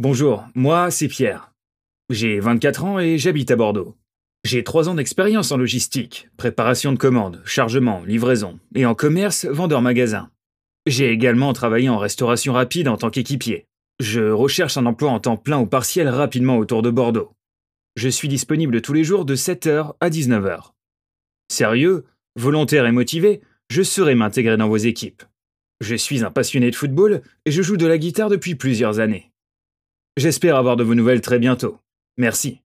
Bonjour, moi c'est Pierre. J'ai 24 ans et j'habite à Bordeaux. J'ai 3 ans d'expérience en logistique, préparation de commandes, chargement, livraison, et en commerce, vendeur magasin. J'ai également travaillé en restauration rapide en tant qu'équipier. Je recherche un emploi en temps plein ou partiel rapidement autour de Bordeaux. Je suis disponible tous les jours de 7h à 19h. Sérieux, volontaire et motivé, je saurai m'intégrer dans vos équipes. Je suis un passionné de football et je joue de la guitare depuis plusieurs années. J'espère avoir de vos nouvelles très bientôt. Merci.